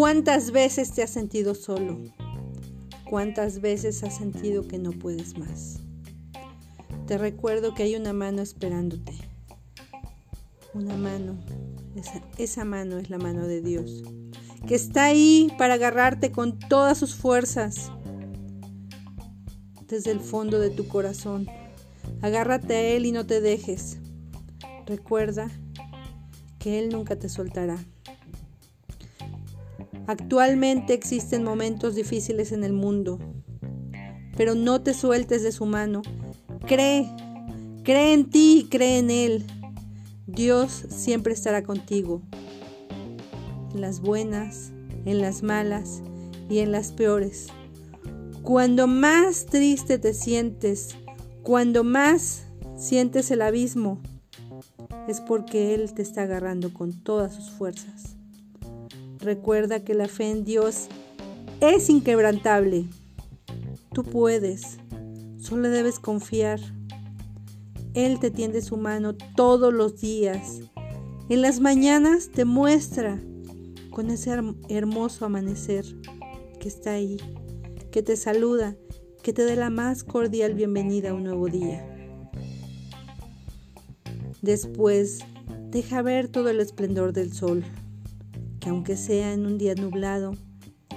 ¿Cuántas veces te has sentido solo? ¿Cuántas veces has sentido que no puedes más? Te recuerdo que hay una mano esperándote. Una mano. Esa, mano es la mano de Dios. Que está ahí para agarrarte con todas sus fuerzas. Desde el fondo de tu corazón. Agárrate a Él y no te dejes. Recuerda que Él nunca te soltará. Actualmente existen momentos difíciles en el mundo, pero no te sueltes de su mano. Cree, cree en ti y cree en Él. Dios siempre estará contigo, en las buenas, en las malas y en las peores. Cuando más triste te sientes, cuando más sientes el abismo, es porque Él te está agarrando con todas sus fuerzas. Recuerda que la fe en Dios es inquebrantable. Tú puedes, solo debes confiar. Él te tiende su mano todos los días. En las mañanas te muestra con ese hermoso amanecer que está ahí, que te saluda, que te dé la más cordial bienvenida a un nuevo día. Después, deja ver todo el esplendor del sol que aunque sea en un día nublado,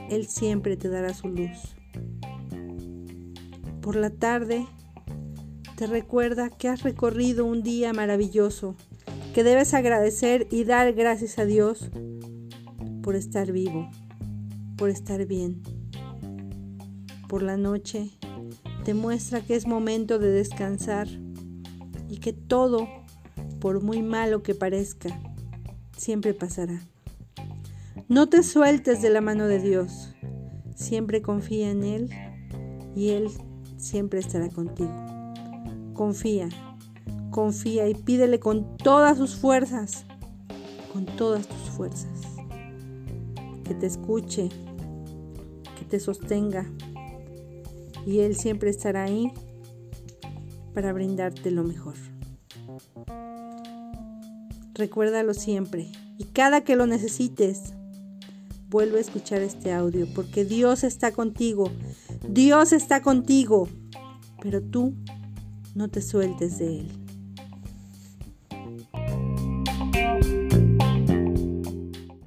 Él siempre te dará su luz. Por la tarde, te recuerda que has recorrido un día maravilloso, que debes agradecer y dar gracias a Dios por estar vivo, por estar bien. Por la noche, te muestra que es momento de descansar y que todo, por muy malo que parezca, siempre pasará. No te sueltes de la mano de Dios. Siempre confía en Él y Él siempre estará contigo. Confía, confía y pídele con todas sus fuerzas, con todas tus fuerzas. Que te escuche, que te sostenga y Él siempre estará ahí para brindarte lo mejor. Recuérdalo siempre y cada que lo necesites, vuelve a escuchar este audio, porque Dios está contigo, Dios está contigo, pero tú no te sueltes de Él.